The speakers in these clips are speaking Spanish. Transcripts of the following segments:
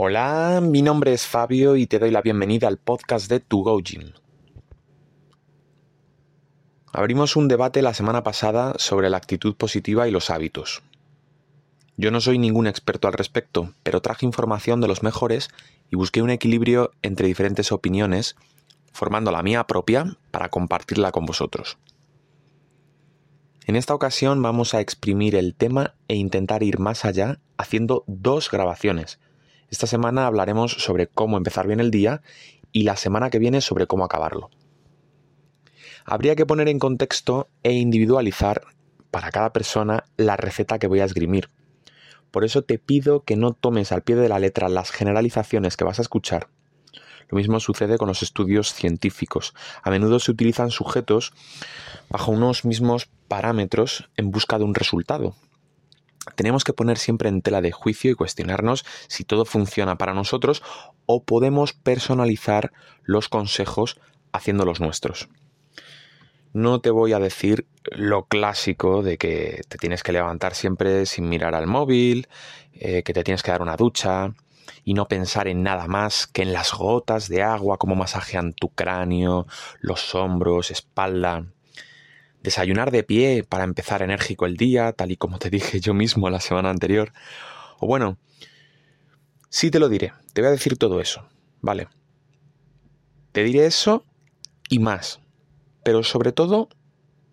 Hola, mi nombre es Fabio y te doy la bienvenida al podcast de To Go Gym. Abrimos un debate la semana pasada sobre la actitud positiva y los hábitos. Yo no soy ningún experto al respecto, pero traje información de los mejores y busqué un equilibrio entre diferentes opiniones, formando la mía propia para compartirla con vosotros. En esta ocasión vamos a exprimir el tema e intentar ir más allá haciendo dos grabaciones. Esta semana hablaremos sobre cómo empezar bien el día y la semana que viene sobre cómo acabarlo. Habría que poner en contexto e individualizar para cada persona la receta que voy a esgrimir. Por eso te pido que no tomes al pie de la letra las generalizaciones que vas a escuchar. Lo mismo sucede con los estudios científicos. A menudo se utilizan sujetos bajo unos mismos parámetros en busca de un resultado, tenemos que poner siempre en tela de juicio y cuestionarnos si todo funciona para nosotros o podemos personalizar los consejos haciéndolos nuestros. No te voy a decir lo clásico de que te tienes que levantar siempre sin mirar al móvil, eh, que te tienes que dar una ducha y no pensar en nada más que en las gotas de agua, como masajean tu cráneo, los hombros, espalda desayunar de pie para empezar enérgico el día, tal y como te dije yo mismo la semana anterior. O bueno, sí te lo diré, te voy a decir todo eso, ¿vale? Te diré eso y más, pero sobre todo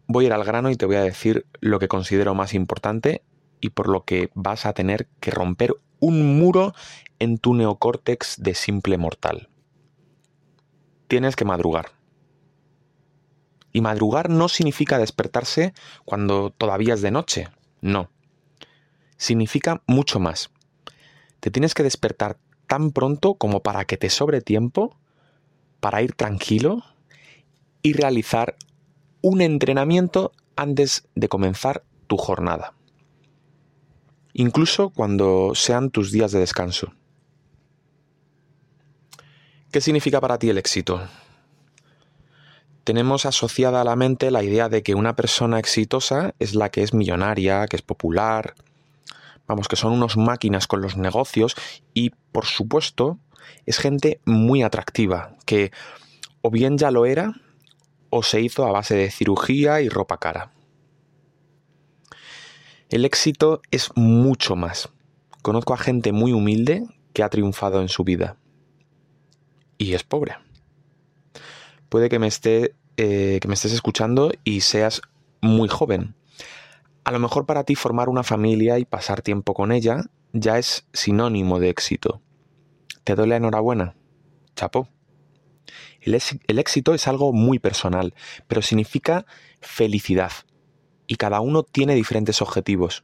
voy a ir al grano y te voy a decir lo que considero más importante y por lo que vas a tener que romper un muro en tu neocórtex de simple mortal. Tienes que madrugar. Y madrugar no significa despertarse cuando todavía es de noche, no. Significa mucho más. Te tienes que despertar tan pronto como para que te sobre tiempo para ir tranquilo y realizar un entrenamiento antes de comenzar tu jornada. Incluso cuando sean tus días de descanso. ¿Qué significa para ti el éxito? Tenemos asociada a la mente la idea de que una persona exitosa es la que es millonaria, que es popular, vamos, que son unos máquinas con los negocios y, por supuesto, es gente muy atractiva, que o bien ya lo era o se hizo a base de cirugía y ropa cara. El éxito es mucho más. Conozco a gente muy humilde que ha triunfado en su vida. Y es pobre puede que me, esté, eh, que me estés escuchando y seas muy joven. A lo mejor para ti formar una familia y pasar tiempo con ella ya es sinónimo de éxito. ¿Te doy la enhorabuena? Chapo. El, el éxito es algo muy personal, pero significa felicidad. Y cada uno tiene diferentes objetivos.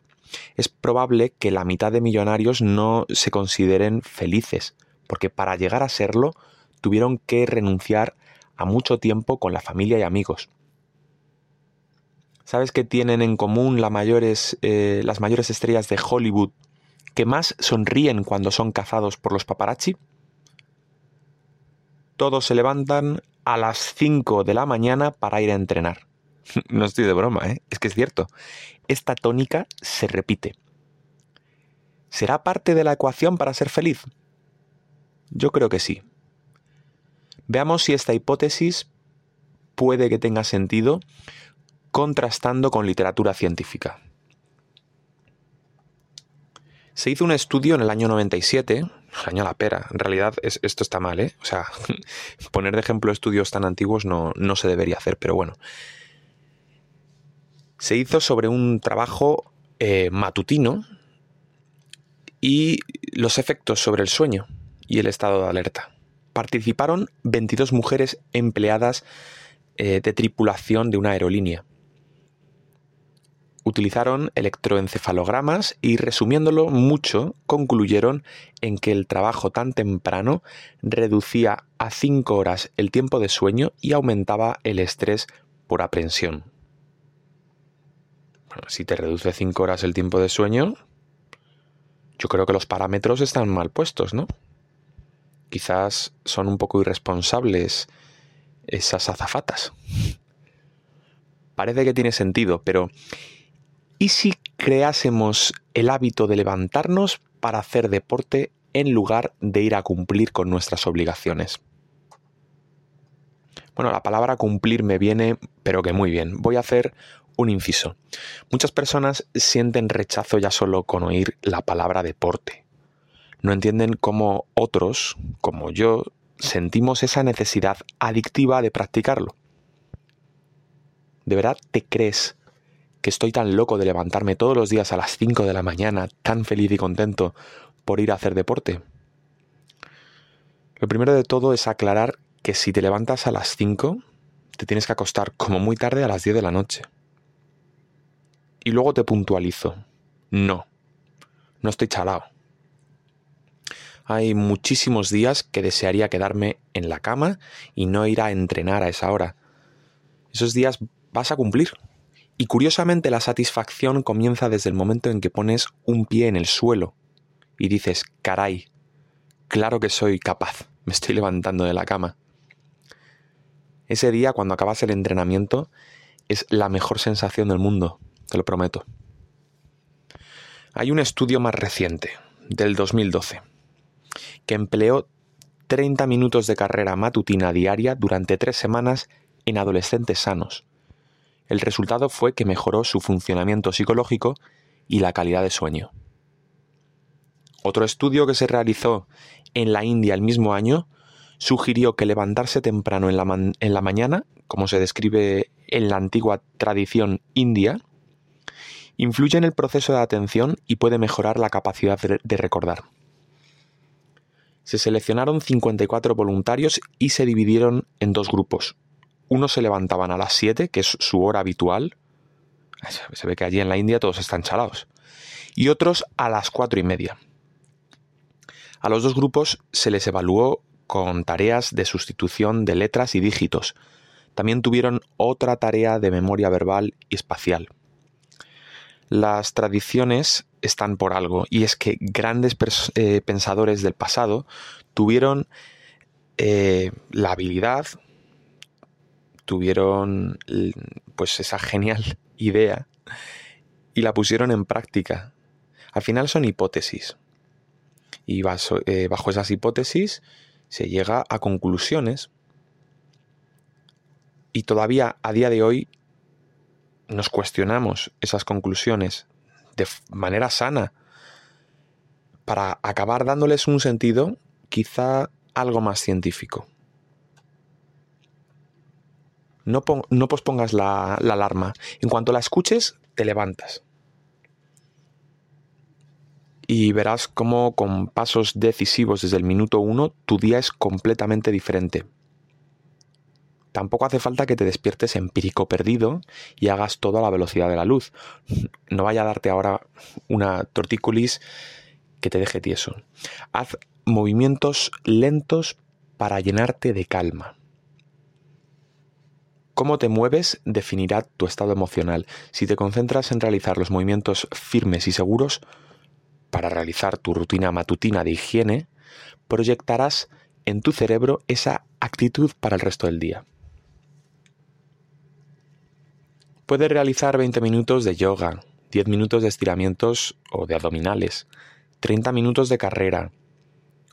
Es probable que la mitad de millonarios no se consideren felices, porque para llegar a serlo tuvieron que renunciar mucho tiempo con la familia y amigos. ¿Sabes qué tienen en común mayores, eh, las mayores estrellas de Hollywood que más sonríen cuando son cazados por los paparazzi? Todos se levantan a las 5 de la mañana para ir a entrenar. no estoy de broma, ¿eh? es que es cierto. Esta tónica se repite. ¿Será parte de la ecuación para ser feliz? Yo creo que sí. Veamos si esta hipótesis puede que tenga sentido contrastando con literatura científica. Se hizo un estudio en el año 97, año la pera, en realidad esto está mal, ¿eh? O sea, poner de ejemplo estudios tan antiguos no, no se debería hacer, pero bueno. Se hizo sobre un trabajo eh, matutino y los efectos sobre el sueño y el estado de alerta participaron 22 mujeres empleadas eh, de tripulación de una aerolínea. Utilizaron electroencefalogramas y resumiéndolo mucho, concluyeron en que el trabajo tan temprano reducía a 5 horas el tiempo de sueño y aumentaba el estrés por aprensión. Si te reduce 5 horas el tiempo de sueño, yo creo que los parámetros están mal puestos, ¿no? Quizás son un poco irresponsables esas azafatas. Parece que tiene sentido, pero ¿y si creásemos el hábito de levantarnos para hacer deporte en lugar de ir a cumplir con nuestras obligaciones. Bueno, la palabra cumplir me viene, pero que muy bien. Voy a hacer un inciso. Muchas personas sienten rechazo ya solo con oír la palabra deporte. No entienden cómo otros, como yo, sentimos esa necesidad adictiva de practicarlo. ¿De verdad te crees que estoy tan loco de levantarme todos los días a las 5 de la mañana, tan feliz y contento por ir a hacer deporte? Lo primero de todo es aclarar que si te levantas a las 5, te tienes que acostar como muy tarde a las 10 de la noche. Y luego te puntualizo. No, no estoy chalado. Hay muchísimos días que desearía quedarme en la cama y no ir a entrenar a esa hora. Esos días vas a cumplir. Y curiosamente la satisfacción comienza desde el momento en que pones un pie en el suelo y dices, caray, claro que soy capaz, me estoy levantando de la cama. Ese día, cuando acabas el entrenamiento, es la mejor sensación del mundo, te lo prometo. Hay un estudio más reciente, del 2012, que empleó 30 minutos de carrera matutina diaria durante tres semanas en adolescentes sanos. El resultado fue que mejoró su funcionamiento psicológico y la calidad de sueño. Otro estudio que se realizó en la India el mismo año sugirió que levantarse temprano en la, en la mañana, como se describe en la antigua tradición india, influye en el proceso de atención y puede mejorar la capacidad de recordar. Se seleccionaron 54 voluntarios y se dividieron en dos grupos. Unos se levantaban a las 7, que es su hora habitual. Se ve que allí en la India todos están chalados. Y otros a las 4 y media. A los dos grupos se les evaluó con tareas de sustitución de letras y dígitos. También tuvieron otra tarea de memoria verbal y espacial. Las tradiciones están por algo, y es que grandes eh, pensadores del pasado tuvieron eh, la habilidad, tuvieron pues esa genial idea y la pusieron en práctica. Al final son hipótesis. Y eh, bajo esas hipótesis se llega a conclusiones. Y todavía a día de hoy nos cuestionamos esas conclusiones de manera sana para acabar dándoles un sentido quizá algo más científico. No, pospongas la, la alarma. En cuanto la escuches, te levantas. Y verás cómo con pasos decisivos desde el minuto uno tu día es completamente diferente. Tampoco hace falta que te despiertes empírico perdido y hagas todo a la velocidad de la luz. No vaya a darte ahora una tortícolis que te deje tieso. Haz movimientos lentos para llenarte de calma. Cómo te mueves definirá tu estado emocional. Si te concentras en realizar los movimientos firmes y seguros para realizar tu rutina matutina de higiene, proyectarás en tu cerebro esa actitud para el resto del día. Puedes realizar 20 minutos de yoga, 10 minutos de estiramientos o de abdominales, 30 minutos de carrera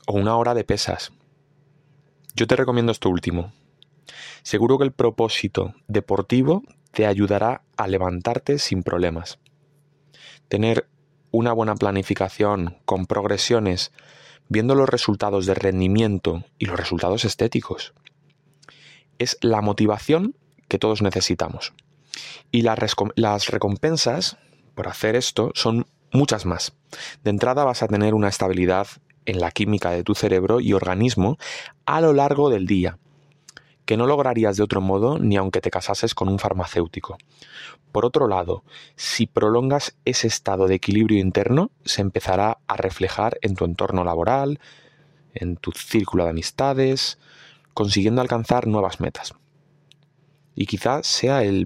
o una hora de pesas. Yo te recomiendo esto último. Seguro que el propósito deportivo te ayudará a levantarte sin problemas. Tener una buena planificación con progresiones, viendo los resultados de rendimiento y los resultados estéticos, es la motivación que todos necesitamos. Y las, recompensas por hacer esto son muchas más. De entrada vas a tener una estabilidad en la química de tu cerebro y organismo a lo largo del día, que no lograrías de otro modo ni aunque te casases con un farmacéutico. Por otro lado, si prolongas ese estado de equilibrio interno, se empezará a reflejar en tu entorno laboral, en tu círculo de amistades, consiguiendo alcanzar nuevas metas y quizá sea el,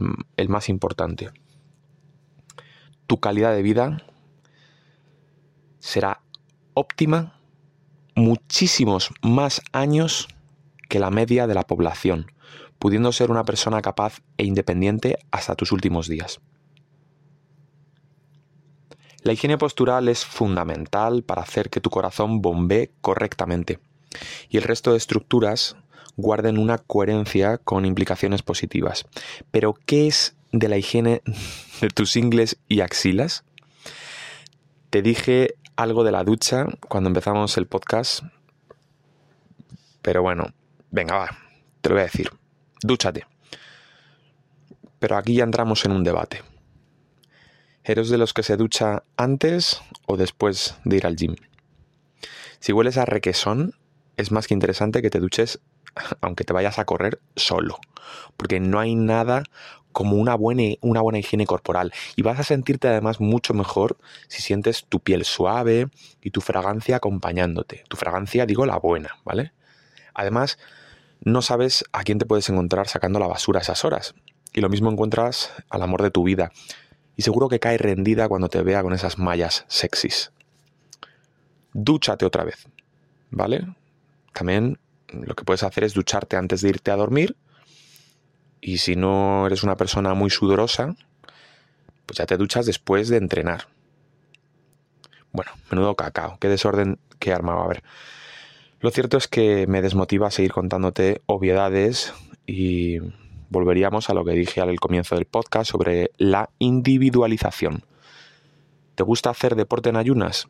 más importante. Tu calidad de vida será óptima muchísimos más años que la media de la población, pudiendo ser una persona capaz e independiente hasta tus últimos días. La higiene postural es fundamental para hacer que tu corazón bombee correctamente y el resto de estructuras guarden una coherencia con implicaciones positivas. Pero, ¿qué es de la higiene de tus ingles y axilas? Te dije algo de la ducha cuando empezamos el podcast, pero bueno, venga, va, te lo voy a decir. Dúchate. Pero aquí ya entramos en un debate. ¿Eres de los que se ducha antes o después de ir al gym? Si hueles a requesón, es más que interesante que te duches aunque te vayas a correr solo, porque no hay nada como una buena, una buena higiene corporal y vas a sentirte además mucho mejor si sientes tu piel suave y tu fragancia acompañándote. Tu fragancia digo la buena, ¿vale? Además, no sabes a quién te puedes encontrar sacando la basura a esas horas. Y lo mismo encuentras al amor de tu vida, y seguro que cae rendida cuando te vea con esas mallas sexys. Dúchate otra vez, ¿vale? También lo que puedes hacer es ducharte antes de irte a dormir y si no eres una persona muy sudorosa, pues ya te duchas después de entrenar. Bueno, menudo cacao, qué desorden que armaba. A ver, lo cierto es que me desmotiva seguir contándote obviedades y volveríamos a lo que dije al comienzo del podcast sobre la individualización. ¿Te gusta hacer deporte en ayunas?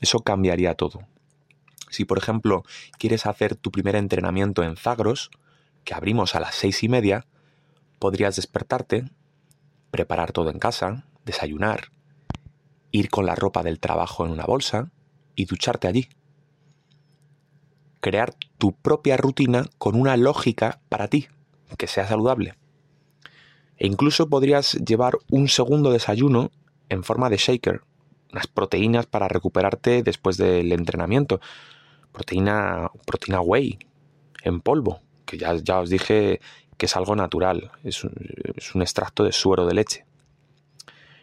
Eso cambiaría todo. Si, por ejemplo, quieres hacer tu primer entrenamiento en Zagros, que abrimos a las seis y media, podrías despertarte, preparar todo en casa, desayunar, ir con la ropa del trabajo en una bolsa y ducharte allí. Crear tu propia rutina con una lógica para ti que sea saludable. E incluso podrías llevar un segundo desayuno en forma de shaker, unas proteínas para recuperarte después del entrenamiento. Proteína, proteína whey en polvo, que ya, ya os dije que es algo natural, es un, es un extracto de suero de leche.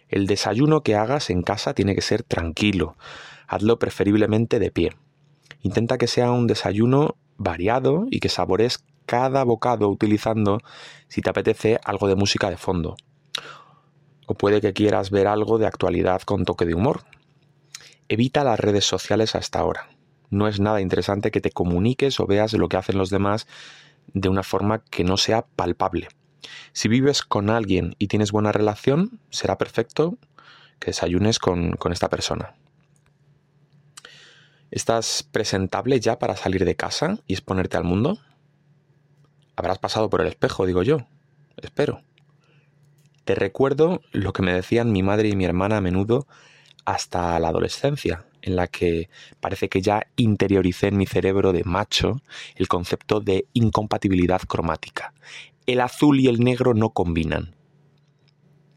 El desayuno que hagas en casa tiene que ser tranquilo, hazlo preferiblemente de pie. Intenta que sea un desayuno variado y que sabores cada bocado utilizando, si te apetece, algo de música de fondo. O puede que quieras ver algo de actualidad con toque de humor. Evita las redes sociales hasta ahora. No es nada interesante que te comuniques o veas lo que hacen los demás de una forma que no sea palpable. Si vives con alguien y tienes buena relación, será perfecto que desayunes con, con esta persona. ¿Estás presentable ya para salir de casa y exponerte al mundo? Habrás pasado por el espejo, digo yo. Espero. Te recuerdo lo que me decían mi madre y mi hermana a menudo hasta la adolescencia, en la que parece que ya interioricé en mi cerebro de macho el concepto de incompatibilidad cromática. El azul y el negro no combinan.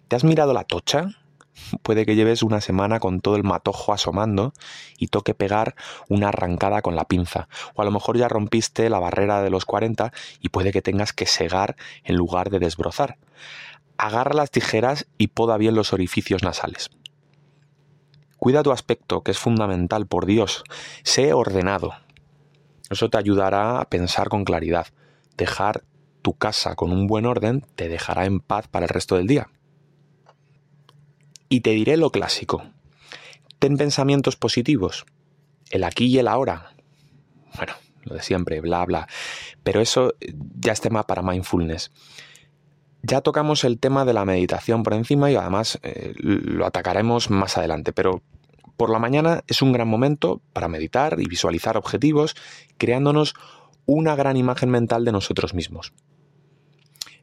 ¿Te has mirado la tocha? Puede que lleves una semana con todo el matojo asomando y toque pegar una arrancada con la pinza. O a lo mejor ya rompiste la barrera de los 40 y puede que tengas que segar en lugar de desbrozar. Agarra las tijeras y poda bien los orificios nasales. Cuida tu aspecto, que es fundamental, por Dios. Sé ordenado. Eso te ayudará a pensar con claridad. Dejar tu casa con un buen orden te dejará en paz para el resto del día. Y te diré lo clásico. Ten pensamientos positivos. El aquí y el ahora. Bueno, lo de siempre, bla, bla. Pero eso ya es tema para mindfulness. Ya tocamos el tema de la meditación por encima y además eh, lo atacaremos más adelante, pero por la mañana es un gran momento para meditar y visualizar objetivos, creándonos una gran imagen mental de nosotros mismos.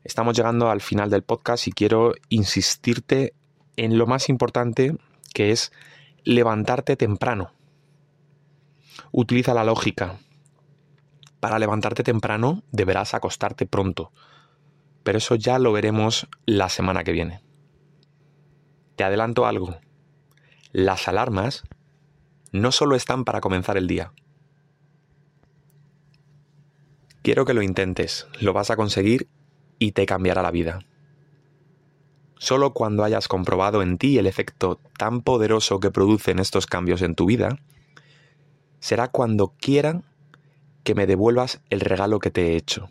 Estamos llegando al final del podcast y quiero insistirte en lo más importante que es levantarte temprano. Utiliza la lógica. Para levantarte temprano deberás acostarte pronto, pero eso ya lo veremos la semana que viene. Te adelanto algo. Las alarmas no solo están para comenzar el día. Quiero que lo intentes, lo vas a conseguir y te cambiará la vida. Solo cuando hayas comprobado en ti el efecto tan poderoso que producen estos cambios en tu vida, será cuando quieran que me devuelvas el regalo que te he hecho.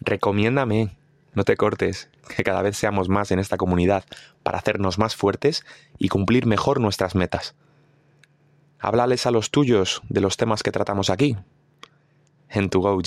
Recomiéndame, no te cortes, que cada vez seamos más en esta comunidad. para hacernos más fuertes y cumplir mejor nuestras metas. Háblales a los tuyos de los temas que tratamos aquí. En tu Go.